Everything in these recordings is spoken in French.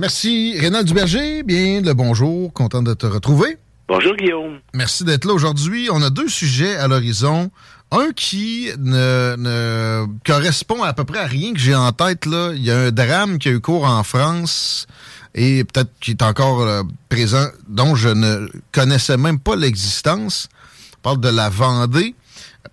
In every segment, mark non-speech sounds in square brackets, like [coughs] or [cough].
Merci, Rénal Duberger. Bien le bonjour. Content de te retrouver. Bonjour, Guillaume. Merci d'être là aujourd'hui. On a deux sujets à l'horizon. Un qui ne, ne, correspond à peu près à rien que j'ai en tête. Là. Il y a un drame qui a eu cours en France et peut-être qui est encore euh, présent, dont je ne connaissais même pas l'existence. On parle de la Vendée.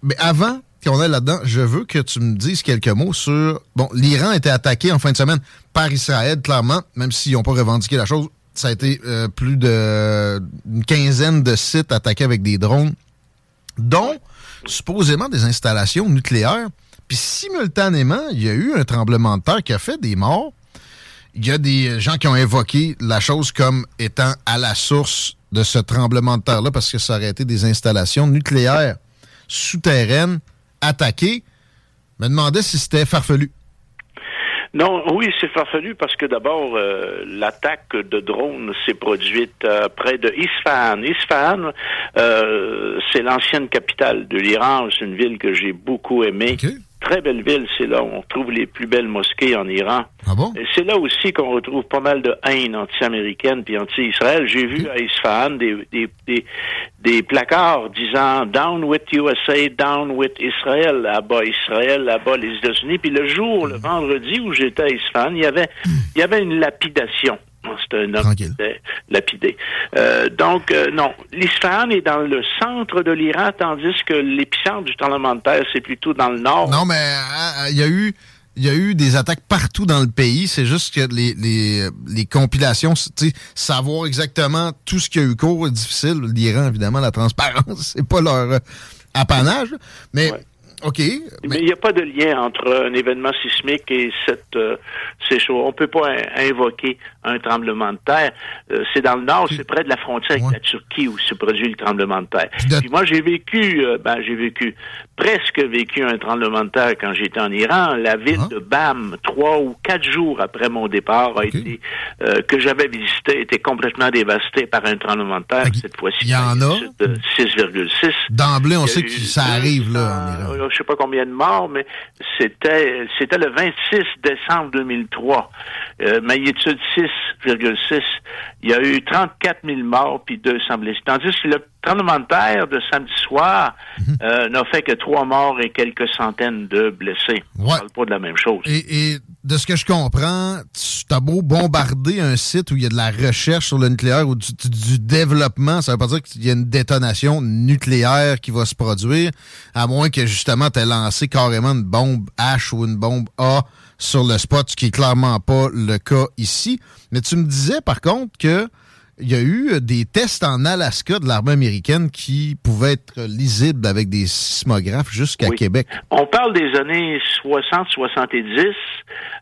Mais avant qu'on aille là-dedans, je veux que tu me dises quelques mots sur... Bon, l'Iran a été attaqué en fin de semaine par Israël, clairement, même s'ils n'ont pas revendiqué la chose. Ça a été euh, plus d'une quinzaine de sites attaqués avec des drones, dont supposément des installations nucléaires. Puis simultanément, il y a eu un tremblement de terre qui a fait des morts. Il y a des gens qui ont évoqué la chose comme étant à la source de ce tremblement de terre-là parce que ça aurait été des installations nucléaires souterraines attaquées. Je me demandais si c'était farfelu. Non, oui, c'est farfelu parce que d'abord, euh, l'attaque de drones s'est produite euh, près de Isfahan. Isfahan, euh, c'est l'ancienne capitale de l'Iran. C'est une ville que j'ai beaucoup aimée. Très belle ville, c'est là où on trouve les plus belles mosquées en Iran. Ah bon? Et c'est là aussi qu'on retrouve pas mal de haine anti-américaine puis anti-Israël. J'ai vu à Isfahan des, des, des, des, placards disant Down with USA, down with Israel, là-bas Israël, là-bas les États-Unis. Puis le jour, le vendredi où j'étais à Isfahan, il y avait, il y avait une lapidation. C'est un homme lapidé. Euh, donc, euh, non, l'Isfahan est dans le centre de l'Iran, tandis que l'épicentre du tremblement de terre, c'est plutôt dans le nord. Non, mais euh, il y a eu il y a eu des attaques partout dans le pays. C'est juste que les, les, les compilations, savoir exactement tout ce qui a eu cours est difficile. L'Iran, évidemment, la transparence, [laughs] c'est pas leur apanage. Mais OK. Mais il n'y a pas de lien entre un événement sismique et cette, euh, ces choses. On peut pas invoquer un tremblement de terre. Euh, c'est dans le nord, c'est près de la frontière avec la Turquie où se produit le tremblement de terre. Puis moi, j'ai vécu, euh, ben, j'ai vécu, presque vécu un tremblement de terre quand j'étais en Iran. La ville Ah. de Bam, trois ou quatre jours après mon départ, a été, euh, que j'avais visité, était complètement dévastée par un tremblement de terre. Cette fois-ci, Il y en a? de 6,6. D'emblée, on sait que ça arrive là en Iran. euh, je sais pas combien de morts, mais c'était c'était le 26 décembre 2003. Euh, magnitude 6,6. Il y a eu 34 000 morts puis 200 blessés. Tandis que le tremblement de terre de samedi soir Mhm. euh, n'a fait que trois morts et quelques centaines de blessés. On parle pas de la même chose. Et, et de ce que je comprends, tu as beau bombarder un site où il y a de la recherche sur le nucléaire ou du développement, ça veut pas dire qu'il y a une détonation nucléaire qui va se produire, à moins que justement tu aies lancé carrément une bombe H ou une bombe A sur le spot, ce qui est clairement pas le cas ici. Mais tu me disais par contre que il y a eu des tests en Alaska de l'armée américaine qui pouvaient être lisibles avec des sismographes jusqu'à Québec. On parle des années 60-70,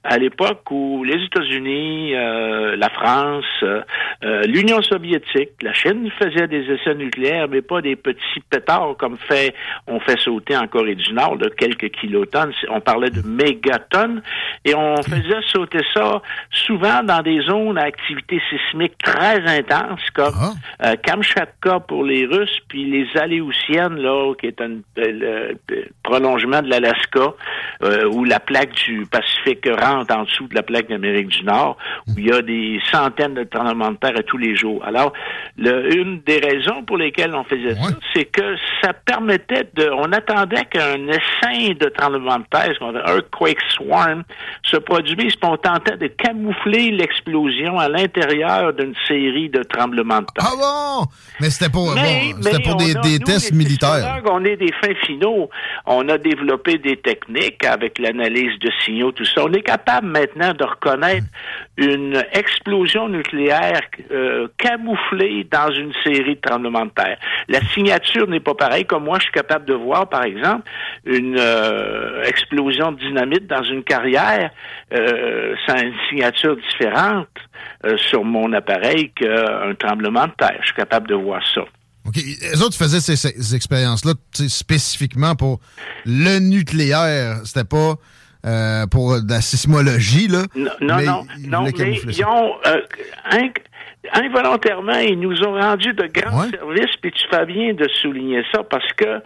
à l'époque où les États-Unis, euh, la France, euh, euh, l'Union soviétique, la Chine faisaient des essais nucléaires, mais pas des petits pétards comme fait on fait sauter en Corée du Nord de quelques kilotonnes. On parlait de mégatonnes et on faisait sauter ça souvent dans des zones à activité sismique très intense comme Ah. euh, Kamchatka pour les Russes, puis les Aléoutiennes, là, qui est un euh, le prolongement de l'Alaska, euh, où la plaque du Pacifique en dessous de la plaque d'Amérique du Nord, où il y a des centaines de tremblements de terre à tous les jours. Alors, le- une des raisons pour lesquelles on faisait ça, c'est que ça permettait de... On attendait qu'un essaim de tremblement de terre, ce qu'on appelle earthquake swarm, se produise, puis on tentait de camoufler l'explosion à l'intérieur d'une série de tremblements de terre. Ah bon? Mais c'était pour, Mais- bon, mais pour des, a- des nous, tests militaires. On est des fins finaux. On a développé des techniques avec l'analyse de signaux, tout ça. On est capable maintenant de reconnaître une explosion nucléaire euh, camouflée dans une série de tremblements de terre. La signature n'est pas pareille. Comme moi, je suis capable de voir, par exemple, une euh, explosion de dynamite dans une carrière. Euh, a une signature différente sur mon appareil qu'un tremblement de terre. Je suis capable de voir ça. OK. Les autres faisaient ces, ces expériences-là spécifiquement pour le nucléaire. C'était pas euh, pour de la sismologie, là. Non, non, mais non, ils non, mais ils ont euh, inc- involontairement, ils nous ont rendu de grands Ouais. services, puis tu fais bien de souligner ça parce que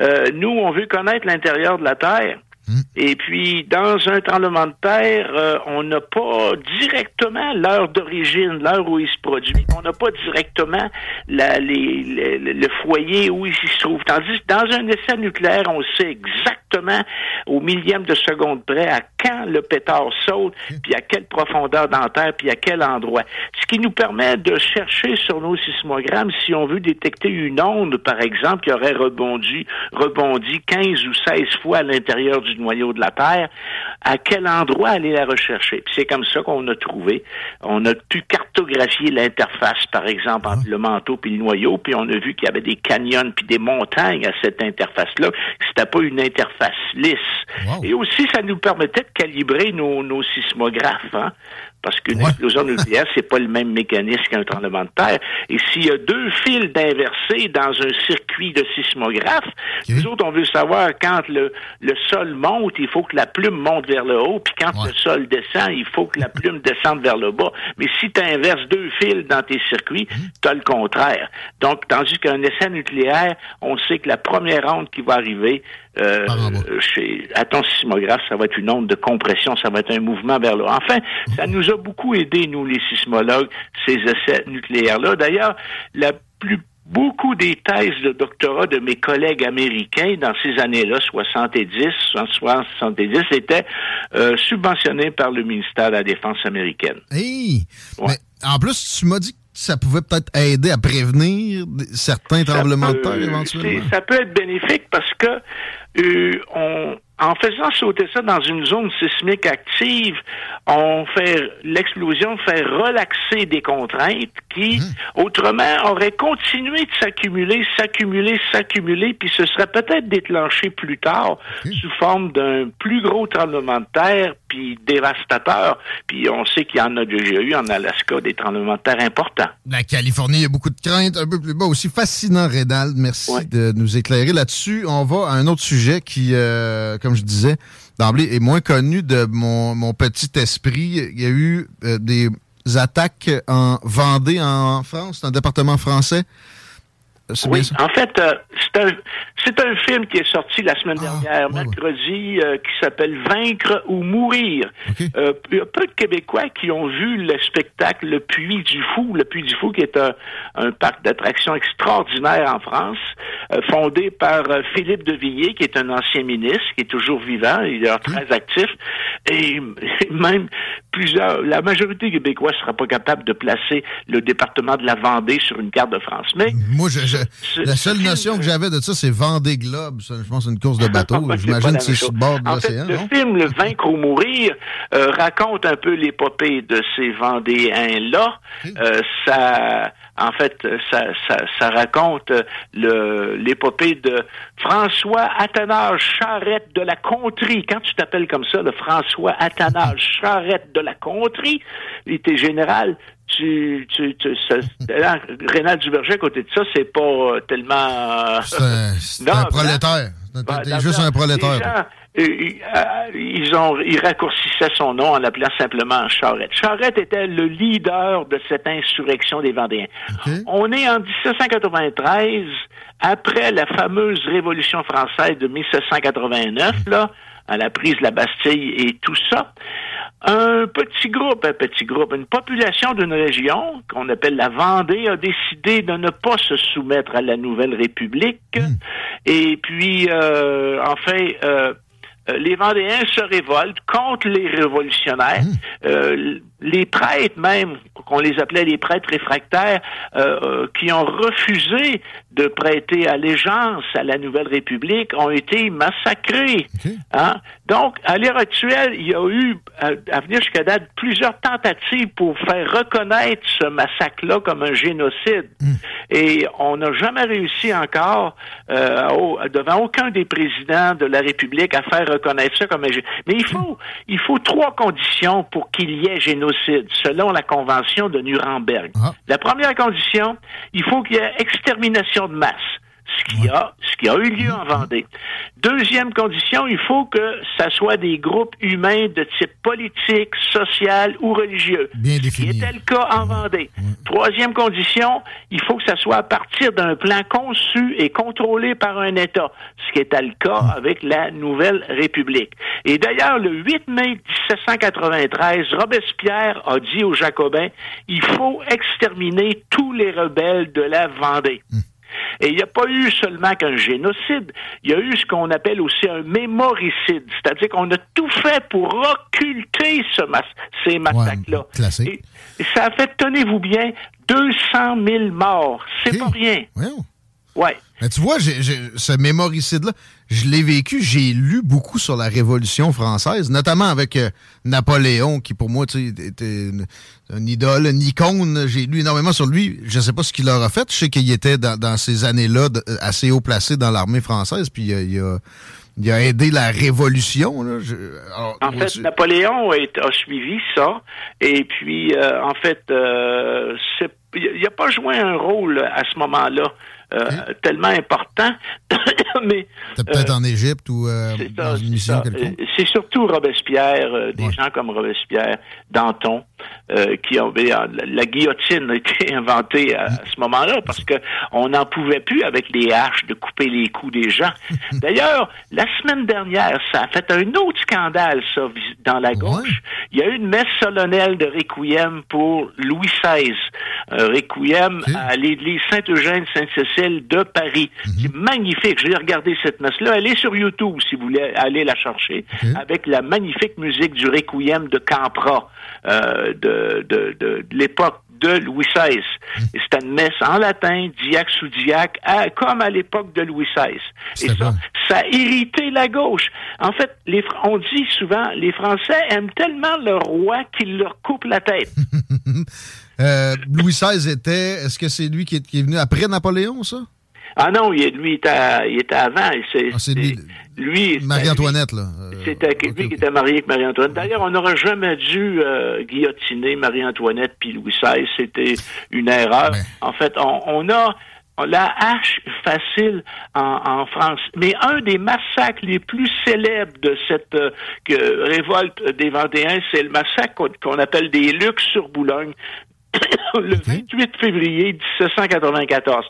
euh, nous, on veut connaître l'intérieur de la Terre. Hmm. Et puis, dans un tremblement de terre, euh, on n'a pas directement l'heure d'origine, l'heure où il se produit. On n'a pas directement la, les, les- le- foyer où il se trouve. Tandis que dans un essai nucléaire, on sait exactement au millième de seconde près à quand le pétard saute, puis à quelle profondeur dans la terre, puis à quel endroit. Ce qui nous permet de chercher sur nos sismogrammes si on veut détecter une onde, par exemple, qui aurait rebondi, rebondi 15 ou 16 fois à l'intérieur du noyau de la Terre, à quel endroit aller la rechercher? Puis c'est comme ça qu'on a trouvé. On a pu cartographier l'interface, par exemple, entre le manteau puis le noyau, puis on a vu qu'il y avait des canyons puis des montagnes à cette interface-là. C'était pas une interface lisse. Wow. Et aussi, ça nous permettait de calibrer nos, nos sismographes, hein, parce qu'une Ouais. explosion [laughs] nucléaire, c'est pas le même mécanisme qu'un tremblement de terre. Et s'il y a deux fils d'inversés dans un circuit de sismographe, nous autres, on veut savoir quand le, le sol monte, il faut que la plume monte vers le haut, puis quand Ouais. le sol descend, il faut que la [laughs] plume descende vers le bas. Mais si tu inverses deux fils dans tes circuits, tu as le contraire. Donc, tandis qu'un essai nucléaire, on sait que la première onde qui va arriver euh, chez, à ton sismographe, ça va être une onde de compression, ça va être un mouvement vers le haut. Enfin, ça nous a beaucoup aidé, nous, les sismologues, ces essais nucléaires-là. D'ailleurs, la plus Beaucoup des thèses de doctorat de mes collègues américains dans ces années-là, 70, 60, 70, étaient euh, subventionnés par le ministère de la Défense américaine. Hey! Ouais. Mais en plus, tu m'as dit que ça pouvait peut-être aider à prévenir certains Ça tremblements de terre éventuellement. Ça peut être bénéfique parce que euh, on, en faisant sauter ça dans une zone sismique active, on fait l'explosion fait relaxer des contraintes qui, Mmh. autrement, auraient continué de s'accumuler, s'accumuler, s'accumuler, puis ce serait peut-être déclenché plus tard sous forme d'un plus gros tremblement de terre, puis dévastateur. Puis on sait qu'il y en a déjà eu en Alaska des tremblements de terre importants. La Californie, il y a beaucoup de craintes, un peu plus bas aussi. Fascinant, Rénal. Merci Ouais. de nous éclairer là-dessus. On va à un autre sujet qui, euh, comme je disais, d'emblée est moins connu de mon, mon petit esprit. Il y a eu euh, des attaques en Vendée, en France, c'est un département français. Oui, en fait, euh, c'est un, c'est un film qui est sorti la semaine Ah, dernière, ouais, ouais. mercredi, euh, qui s'appelle Vaincre ou mourir. OK. Euh, il y a peu de Québécois qui ont vu le spectacle Le Puy du Fou. Le Puy du Fou, qui est un, un parc d'attractions extraordinaire en France, euh, fondé par euh, Philippe de Villiers, qui est un ancien ministre, qui est toujours vivant, il est très actif, et, et [laughs] même plusieurs, la majorité québécois ne sera pas capable de placer le département de la Vendée sur une carte de France. Mais Moi, je, la seule notion que j'avais de ça, c'est Vendée Globe. Ça, je pense que c'est une course de bateau. [laughs] J'imagine que c'est sur le bord de l'océan, le non? film Le Vaincre ou Mourir euh, raconte un peu l'épopée de ces Vendéens-là. Euh, ça, en fait, ça, ça, ça raconte euh, l'épopée de François Athanase Charrette de la Contrie. Quand tu t'appelles comme ça, le François Athanase [laughs] Charrette de la Contrie, il était général. Tu, tu, tu, ça- là, Rénal Duverger, à côté de ça, c'est pas euh, tellement... euh, C'est un, prolétaire. T'es- bah, T'es juste un prolétaire. Gens, ils ont ils raccourcissaient son nom en l'appelant simplement Charette. Charette était le leader de cette insurrection des Vendéens. On est en 1793, après la fameuse Révolution française de 1789, là, à la prise de la Bastille et tout ça. Un petit groupe, un petit groupe, une population d'une région qu'on appelle la Vendée a décidé de ne pas se soumettre à la nouvelle République. Hmm. Et puis, euh, enfin, euh, euh, les Vendéens se révoltent contre les révolutionnaires. Mmh. Euh, les prêtres même, qu'on les appelait les prêtres réfractaires, euh, qui ont refusé de prêter allégeance à la Nouvelle République, ont été massacrés. Hein? Donc, à l'heure actuelle, il y a eu, à, venir jusqu'à date, plusieurs tentatives pour faire reconnaître ce massacre-là comme un génocide. Mmh. Et on n'a jamais réussi encore, devant aucun des présidents de la République, à faire reconnaître ça comme un génocide. Mais il faut, il faut trois conditions pour qu'il y ait génocide, selon la Convention de Nuremberg. Ah. La première condition, il faut qu'il y ait extermination de masse ce qui a, ce qui a eu lieu en Vendée. Deuxième condition, il faut que ça soit des groupes humains de type politique, social ou religieux. Bien défini. Ce qui était le cas en Vendée. Troisième condition, il faut que ça soit à partir d'un plan conçu et contrôlé par un État, ce qui était le cas avec la Nouvelle République. Et d'ailleurs, le 8 mai 1793, Robespierre a dit aux Jacobins, il faut exterminer tous les rebelles de la Vendée. Hum. Et il n'y a pas eu seulement qu'un génocide, il y a eu ce qu'on appelle aussi un mémoricide, c'est-à-dire qu'on a tout fait pour occulter ce ces massacres-là. et, ça a fait, tenez-vous bien, 200 000 morts. C'est pas rien. Ouais. Mais tu vois, ce mémoricide-là, je l'ai vécu, j'ai lu beaucoup sur la Révolution française, notamment avec euh, Napoléon, qui pour moi était une, idole, une icône. J'ai lu énormément sur lui. Je ne sais pas ce qu'il aura fait. Je sais qu'il était dans, ces années-là assez haut placé dans l'armée française, puis il a, il a aidé la révolution. en fait, Napoléon a, suivi ça. Et puis, euh, en fait, euh, il n'a pas joué un rôle à ce moment-là. Euh, tellement important. [laughs] mais peut-être en Égypte ou dans une mission quelconque? C'est surtout Robespierre, des gens comme Robespierre, Danton, qui ont la guillotine a été [laughs] inventée à, ce moment-là parce que on n'en pouvait plus avec les haches de couper les coups des gens. [laughs] D'ailleurs, la semaine dernière, ça a fait un autre scandale, ça, dans la gauche. Il y a eu une messe solennelle de Requiem pour Louis XVI. Un Requiem à l'église Saint-Eugène-Sainte-Cécile de Paris. Mhm. C'est magnifique. J'ai regardé cette messe-là. Elle est sur YouTube, si vous voulez aller la chercher, avec la magnifique musique du Requiem de Campra, euh, de, de, de l'époque de Louis XVI. Hum. Et c'était une messe en latin, diaque sous diaque, comme à l'époque de Louis XVI. Et ça, ça a irrité la gauche. En fait, les, on dit souvent, les Français aiment tellement le roi qu'ils leur coupent la tête. [laughs] Euh, Louis XVI était, est-ce que c'est lui qui est, venu après Napoléon, ça? Ah non, il, lui, il était, il était avant. C'est, ah, lui. Marie-Antoinette, là. Euh, c'était lui qui était marié avec Marie-Antoinette. D'ailleurs, on n'aurait jamais dû euh, guillotiner Marie-Antoinette puis Louis XVI. C'était une erreur. Ben. En fait, on, a la hache facile en, France. Mais un des massacres les plus célèbres de cette euh, révolte des Vendéens, c'est le massacre qu'on appelle des Lucs sur Boulogne. [coughs] le 28 février 1794.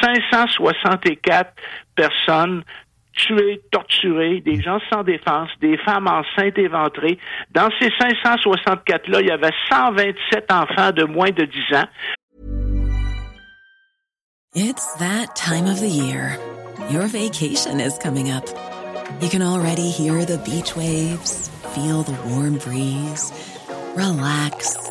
564 personnes tués, torturés, des gens sans défense, des femmes enceintes éventrées. Dans ces 564-là, il y avait 127 enfants de moins de 10 ans. It's that time of the year. Your vacation is coming up. You can already hear the beach waves, feel the warm breeze, relax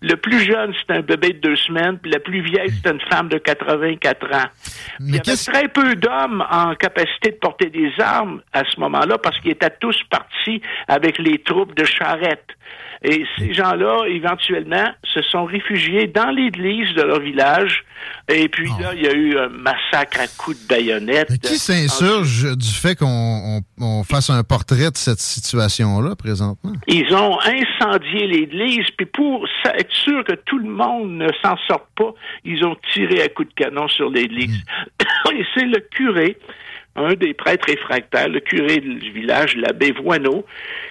Le plus jeune, c'est un bébé de deux semaines, puis la plus vieille, c'est une femme de 84 ans. Mais Il y avait très peu d'hommes en capacité de porter des armes à ce moment-là parce qu'ils étaient tous partis avec les troupes de charrette. Et ces gens-là, éventuellement, se sont réfugiés dans l'église de leur village. Et puis Oh. là, il y a eu un massacre à coups de baïonnette. Mais qui s'insurge du fait qu'on on- on fasse un portrait de cette situation-là présentement? Ils ont incendié l'église, puis pour être sûr que tout le monde ne s'en sorte pas, ils ont tiré à coups de canon sur l'église. [coughs] Et c'est le curé, un des prêtres réfractaires, le curé du village, l'abbé Voineau,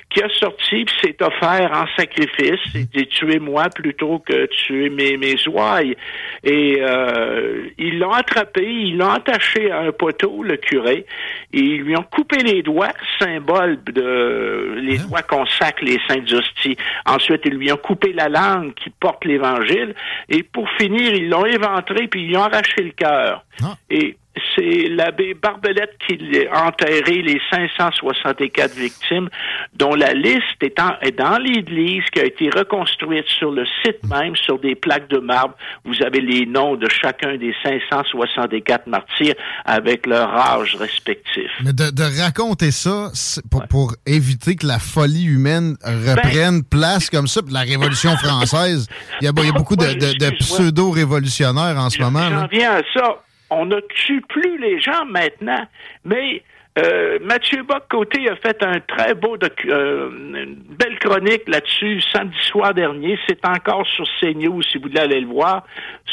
qui a sorti s'est offert en sacrifice. Il dit tuez-moi plutôt que tuer mes, mes ouailles. Et euh, ils l'ont attrapé, ils l'ont attaché à un poteau, le curé, et ils lui ont coupé les doigts, symbole de les doigts consacrent les saintes hosties. Ensuite, ils lui ont coupé la langue qui porte l'évangile, et pour finir, ils l'ont éventré puis ils lui ont arraché le cœur. Ah. Et c'est l'abbé Barbelette qui a enterré les 564 victimes, dont la liste est, en- est dans l'église qui a été reconstruite sur le site même, sur des plaques de marbre. Vous avez les noms de chacun des 564 martyrs avec leur âge respectif. Mais de, de raconter ça pour, pour éviter que la folie humaine reprenne place comme ça, puis la Révolution [laughs] française, il y a, il y a beaucoup de, de- de Excuse-moi. pseudo-révolutionnaires en ce moment. J'en viens à ça. On ne tue plus les gens maintenant, mais euh, Mathieu Bock-Côté a fait un très beau, docu- euh, une belle chronique là-dessus samedi soir dernier. C'est encore sur CNews si vous voulez aller le voir.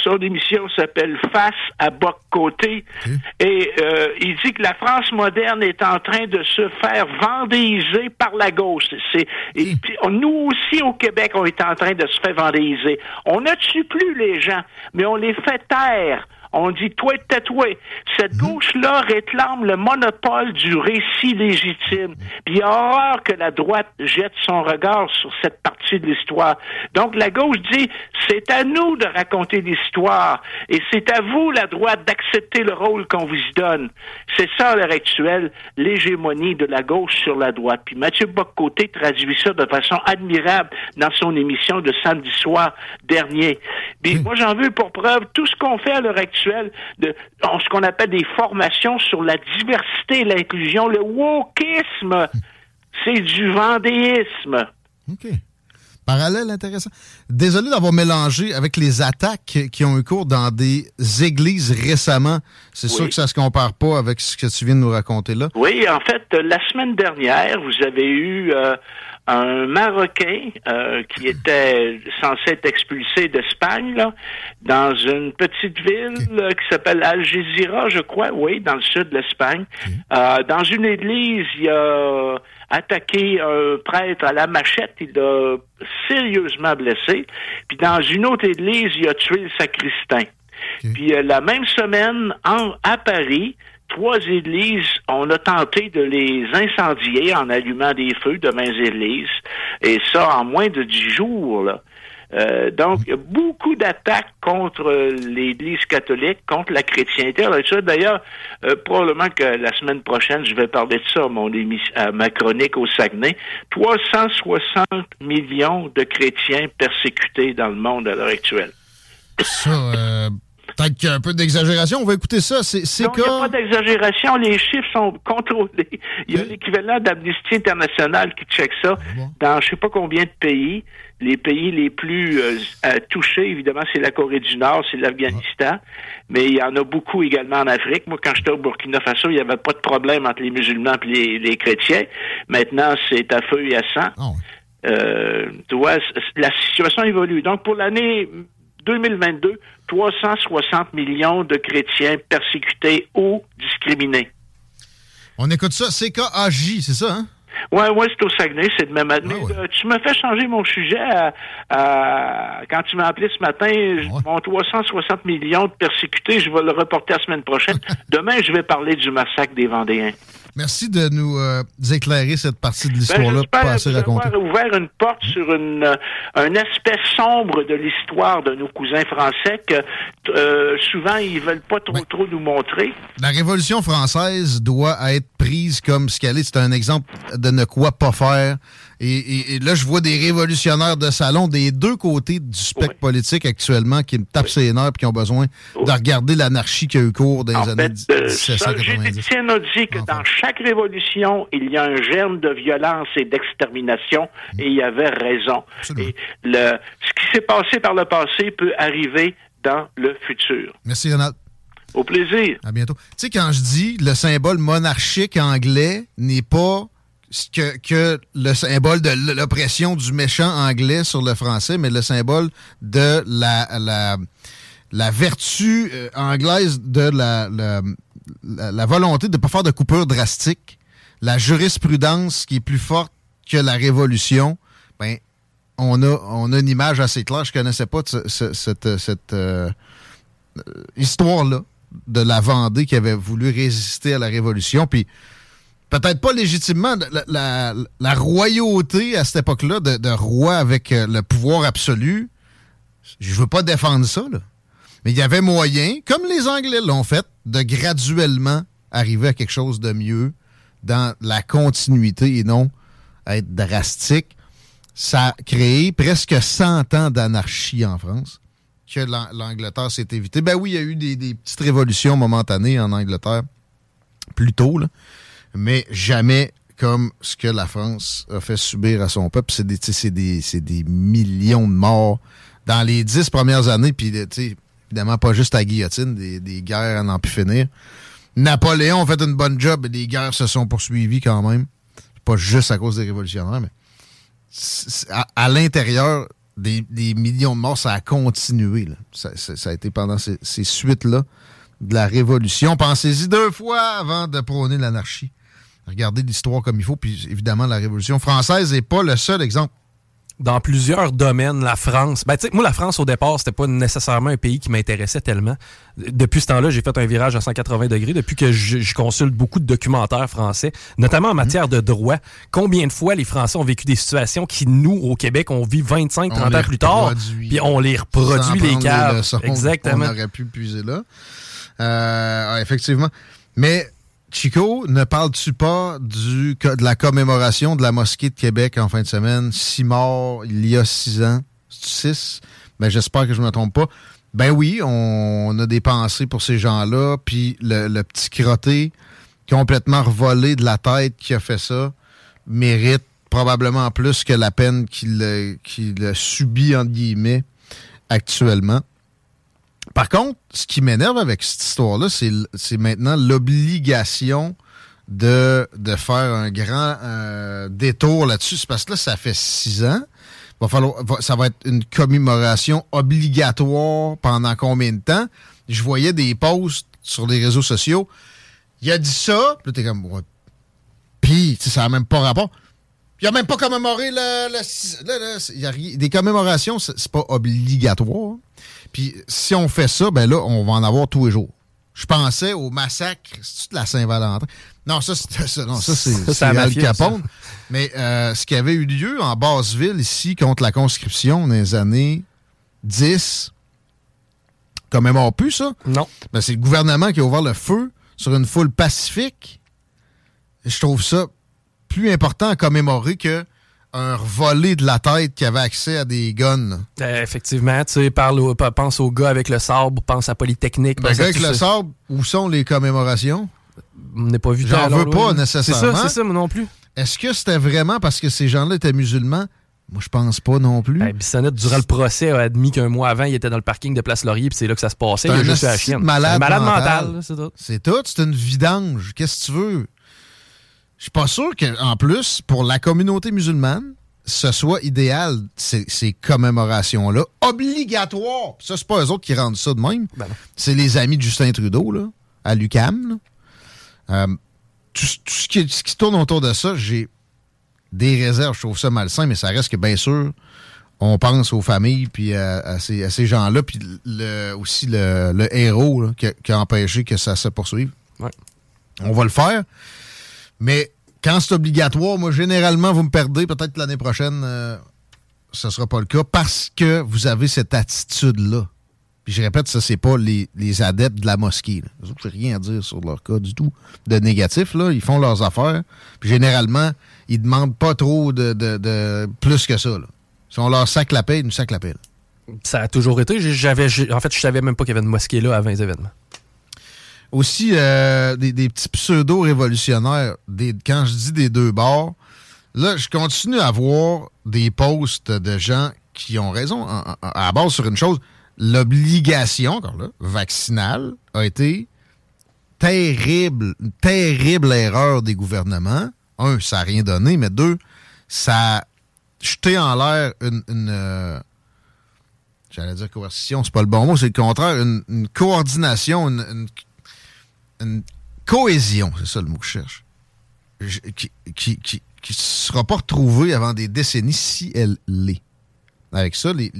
Son émission s'appelle Face à Bock-Côté. Et euh, il dit que la France moderne est en train de se faire vendéiser par la gauche. C'est, et puis, on- nous aussi au Québec, on est en train de se faire vendéiser. On ne tue plus les gens, mais on les fait taire. On dit toi tatoué. Cette gauche-là réclame le monopole du récit légitime. Puis il y a horreur que la droite jette son regard sur cette partie de l'histoire. Donc la gauche dit c'est à nous de raconter l'histoire et c'est à vous la droite d'accepter le rôle qu'on vous y donne. C'est ça à l'heure actuelle l'hégémonie de la gauche sur la droite. Puis Mathieu Boccoté traduit ça de façon admirable dans son émission de samedi soir dernier. Puis moi j'en veux pour preuve tout ce qu'on fait à l'heure actuelle de en ce qu'on appelle des formations sur la diversité et l'inclusion, le wokisme, c'est du vendéisme. OK. Parallèle intéressant. Désolé d'avoir mélangé avec les attaques qui ont eu cours dans des églises récemment. C'est Oui. sûr que ça se compare pas avec ce que tu viens de nous raconter là. Oui, en fait, la semaine dernière, vous avez eu euh, un Marocain euh, qui était censé être expulsé d'Espagne, là, dans une petite ville euh, qui s'appelle Algésiras, je crois, oui, dans le sud de l'Espagne. Euh, dans une église, il a attaqué un prêtre à la machette, il l'a sérieusement blessé. Puis dans une autre église, il a tué le sacristain. Puis euh, la même semaine, en, à Paris, trois églises, on a tenté de les incendier en allumant des feux de mains églises. Et ça en moins de dix jours, là. Euh, donc, il y a beaucoup d'attaques contre l'Église catholique, contre la chrétienté. Alors, ça, D'ailleurs, euh, probablement que la semaine prochaine, je vais parler de ça à, mon émission, à ma chronique au Saguenay. 360 millions de chrétiens persécutés dans le monde à l'heure actuelle. Ça, euh, peut-être qu'il y a un peu d'exagération. On va écouter ça. C'est c'est Non, il n'y a pas d'exagération. Les chiffres sont contrôlés. Il y a l'équivalent d'Amnesty International qui check ça bon? dans je sais pas combien de pays. Les pays les plus euh, euh, touchés, évidemment, c'est la Corée du Nord, c'est l'Afghanistan, mais il y en a beaucoup également en Afrique. Moi, quand j'étais au Burkina Faso, il n'y avait pas de problème entre les musulmans et les, les chrétiens. Maintenant, c'est à feu et à sang. Ah. Euh, tu vois, la situation évolue. Donc, pour l'année 2022, 360 millions de chrétiens persécutés ou discriminés. On écoute ça. CKAJ, c'est ça, hein? Ouais, ouais, c'est au Saguenay, c'est de même année. Mais euh, tu m'as fait changer mon sujet à, quand tu m'as appelé ce matin. Mon 360 millions de persécutés, je vais le reporter la semaine prochaine. [laughs] Demain, je vais parler du massacre des Vendéens. Merci de nous euh, éclairer cette partie de ben, l'histoire-là, ben, pas assez racontée. ouvert une porte sur une, euh, un aspect sombre de l'histoire de nos cousins français que euh, souvent ils veulent pas trop trop nous montrer. La Révolution française doit être prise comme ce qu'elle est. C'est un exemple de ne quoi pas faire et, là, je vois des révolutionnaires de salon des deux côtés du spectre politique actuellement qui me tapent ses nerfs et qui ont besoin de regarder l'anarchie qui a eu cours dans les années 1790. Euh, a dit que dans chaque révolution, il y a un germe de violence et d'extermination et il y avait raison. Et le, ce qui s'est passé par le passé peut arriver dans le futur. Merci, Ronald. Au plaisir. À bientôt. Tu sais, quand je dis le symbole monarchique anglais n'est pas que, que le symbole de l'oppression du méchant anglais sur le français, mais le symbole de la, la, la vertu euh, anglaise de la, la, la, volonté de ne pas faire de coupure drastique, la jurisprudence qui est plus forte que la révolution, ben, on a, on a une image assez claire. Je connaissais pas cette, cette euh, histoire-là de la Vendée qui avait voulu résister à la révolution. Puis peut-être pas légitimement, la, royauté à cette époque-là, de, roi avec euh, le pouvoir absolu, je veux pas défendre ça, mais il y avait moyen, comme les Anglais l'ont fait, de graduellement arriver à quelque chose de mieux dans la continuité et non être drastique. Ça a créé presque 100 ans d'anarchie en France que l'Angleterre s'est évité. Ben oui, il y a eu des, des, petites révolutions momentanées en Angleterre plus tôt, là mais jamais comme ce que la France a fait subir à son peuple. C'est des, des, des, millions de morts dans les dix premières années, puis évidemment pas juste à guillotine, des, guerres à n'en plus finir. Napoléon a fait une bonne job, et les guerres se sont poursuivies quand même. Pas juste à cause des révolutionnaires, mais à, l'intérieur des, millions de morts, ça a continué. Ça, a été pendant ces, ces suites-là de la Révolution. Pensez-y deux fois avant de prôner l'anarchie regarder l'histoire comme il faut. Puis évidemment, la Révolution française n'est pas le seul exemple. Dans plusieurs domaines, la France. Ben, moi, la France, au départ, c'était pas nécessairement un pays qui m'intéressait tellement. Depuis ce temps-là, j'ai fait un virage à 180 degrés. Depuis que je, consulte beaucoup de documentaires français, notamment en matière de droit. Combien de fois les Français ont vécu des situations qui, nous, au Québec, on vit 25, 30 ans plus tard, puis on les reproduit, les cas. Exactement. On aurait pu puiser là. Euh, effectivement. Mais Chico, ne parles-tu pas du, de la commémoration de la mosquée de Québec en fin de semaine? Six morts il y a six ans. Six? Ben, j'espère que je ne me trompe pas. Ben oui, on, a des pensées pour ces gens-là. Puis le, petit crotté complètement revolé de la tête qui a fait ça mérite probablement plus que la peine qu'il a subit, entre guillemets, actuellement. Par contre, ce qui m'énerve avec cette histoire-là, c'est maintenant l'obligation de, de faire un grand euh, détour là-dessus. Parce que là, ça fait six ans. Va falloir, ça va être une commémoration obligatoire pendant combien de temps? Je voyais des posts sur les réseaux sociaux. Il a dit ça, puis t'es comme... Puis, ça n'a même pas rapport. Il a même pas commémoré le... des commémorations, c'est pas obligatoire. Puis si on fait ça, ben là, on va en avoir tous les jours. Je pensais au massacre, de la Saint-Valentin? Non, ça, c'est non, ça, c'est Al Capone. Mais euh, ce qui avait eu lieu en Basse-Ville, ici, contre la conscription dans les années 10, commémore plus ça? Non. Ben, c'est le gouvernement qui a ouvert le feu sur une foule pacifique. je trouve ça plus important à commémorer que un volé de la tête qui avait accès à des guns. Euh, effectivement, tu sais, parle pense au gars avec le sabre, pense à Polytechnique. Le gars avec le sabre, où sont les commémorations? On n'est pas vu J'en veux pas nécessairement. C'est ça, c'est ça, moi non plus. Est-ce que c'était vraiment parce que ces gens-là étaient musulmans? Moi, je pense pas non plus. Ben, Bissonnette, durant le procès, a admis qu'un mois avant, il était dans le parking de Place Laurier, puis c'est là que ça se passait. Il a juste la chienne. Malade, malade mental. c'est tout. C'est tout, c'est une vidange. Qu'est-ce que tu veux? Je suis pas sûr qu'en plus, pour la communauté musulmane, ce soit idéal, ces, commémorations-là, obligatoires. Ça, c'est pas eux autres qui rendent ça de même. Ben c'est les amis de Justin Trudeau, là, à l'UCAM. Euh, tout, ce, qui, tourne autour de ça, j'ai des réserves. Je trouve ça malsain, mais ça reste que, bien sûr, on pense aux familles, puis à, ces, gens-là, puis le, aussi le, héros qui, a, empêché que ça se poursuive. On va le faire, mais quand c'est obligatoire, moi, généralement, vous me perdez. Peut-être l'année prochaine, euh, ce ne sera pas le cas parce que vous avez cette attitude-là. Puis je répète, ça, c'est pas les, adeptes de la mosquée. Je n'ai rien à dire sur leur cas du tout de négatif. Là. Ils font leurs affaires. Puis généralement, ils demandent pas trop de, plus que ça. Si on leur sac la paix, ils nous sac la paix. Ça a toujours été. En fait, je savais même pas qu'il y avait une mosquée là avant les événements aussi euh, des, petits pseudo-révolutionnaires, quand je dis des deux bords, là, je continue à voir des posts de gens qui ont raison à base sur une chose. L'obligation, vaccinale a été terrible, terrible erreur des gouvernements. Un, ça n'a rien donné, mais deux, ça a jeté en l'air une, euh, j'allais dire coercition, c'est pas le bon mot, c'est le contraire, une, coordination, une, une cohésion, c'est ça le mot que je cherche, qui, qui, qui, sera pas retrouvée avant des décennies si elle l'est. Avec ça, les,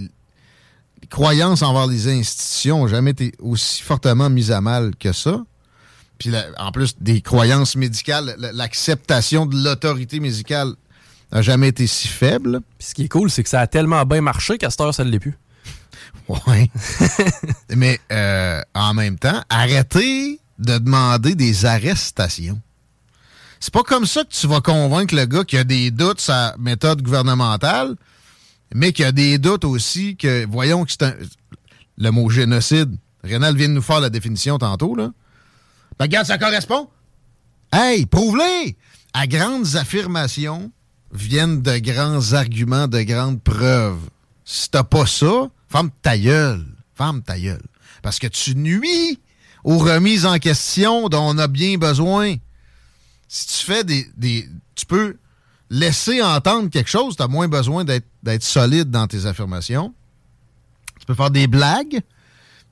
croyances envers les institutions n'ont jamais été aussi fortement mises à mal que ça. Puis en plus des croyances médicales, l'acceptation de l'autorité médicale n'a jamais été si faible. Puis ce qui est cool, c'est que ça a tellement bien marché qu'à cette heure, ça ne l'est plus. Oui. [laughs] Mais euh, en même temps, arrêtez de demander des arrestations. C'est pas comme ça que tu vas convaincre le gars qui a des doutes sur sa méthode gouvernementale, mais qui a des doutes aussi que, voyons que c'est un. Le mot génocide. Rénal vient de nous faire la définition tantôt, là. Ben, regarde, ça correspond. Hey, prouve-les! À grandes affirmations viennent de grands arguments, de grandes preuves. Si t'as pas ça, ferme ta gueule. Ferme ta gueule. Parce que tu nuis aux remises en question dont on a bien besoin. Si tu fais des. tu peux laisser entendre quelque chose, tu as moins besoin d'être solide dans tes affirmations. Tu peux faire des blagues,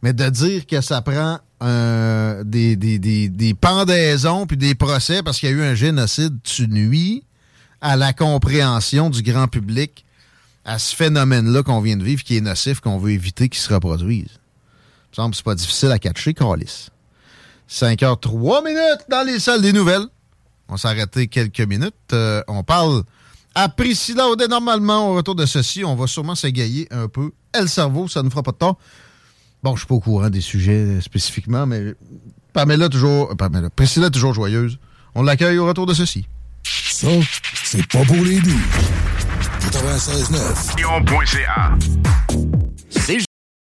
mais de dire que ça prend des, des, pendaisons puis des procès parce qu'il y a eu un génocide, tu nuis à la compréhension du grand public à ce phénomène-là qu'on vient de vivre, qui est nocif, qu'on veut éviter qu'il se reproduise semble que c'est pas difficile à catcher, Carlis. 5 h 3 minutes dans les salles des nouvelles. On s'est arrêté quelques minutes. Euh, on parle à Priscilla Audet. Normalement, au retour de ceci, on va sûrement s'égayer un peu. Elle cerveau, ça ne fera pas de tort. Bon, je suis pas au courant des sujets spécifiquement, mais Pamela toujours. Pamela, Priscilla toujours joyeuse. On l'accueille au retour de ceci. Ça, c'est pas pour les doux. 96.9.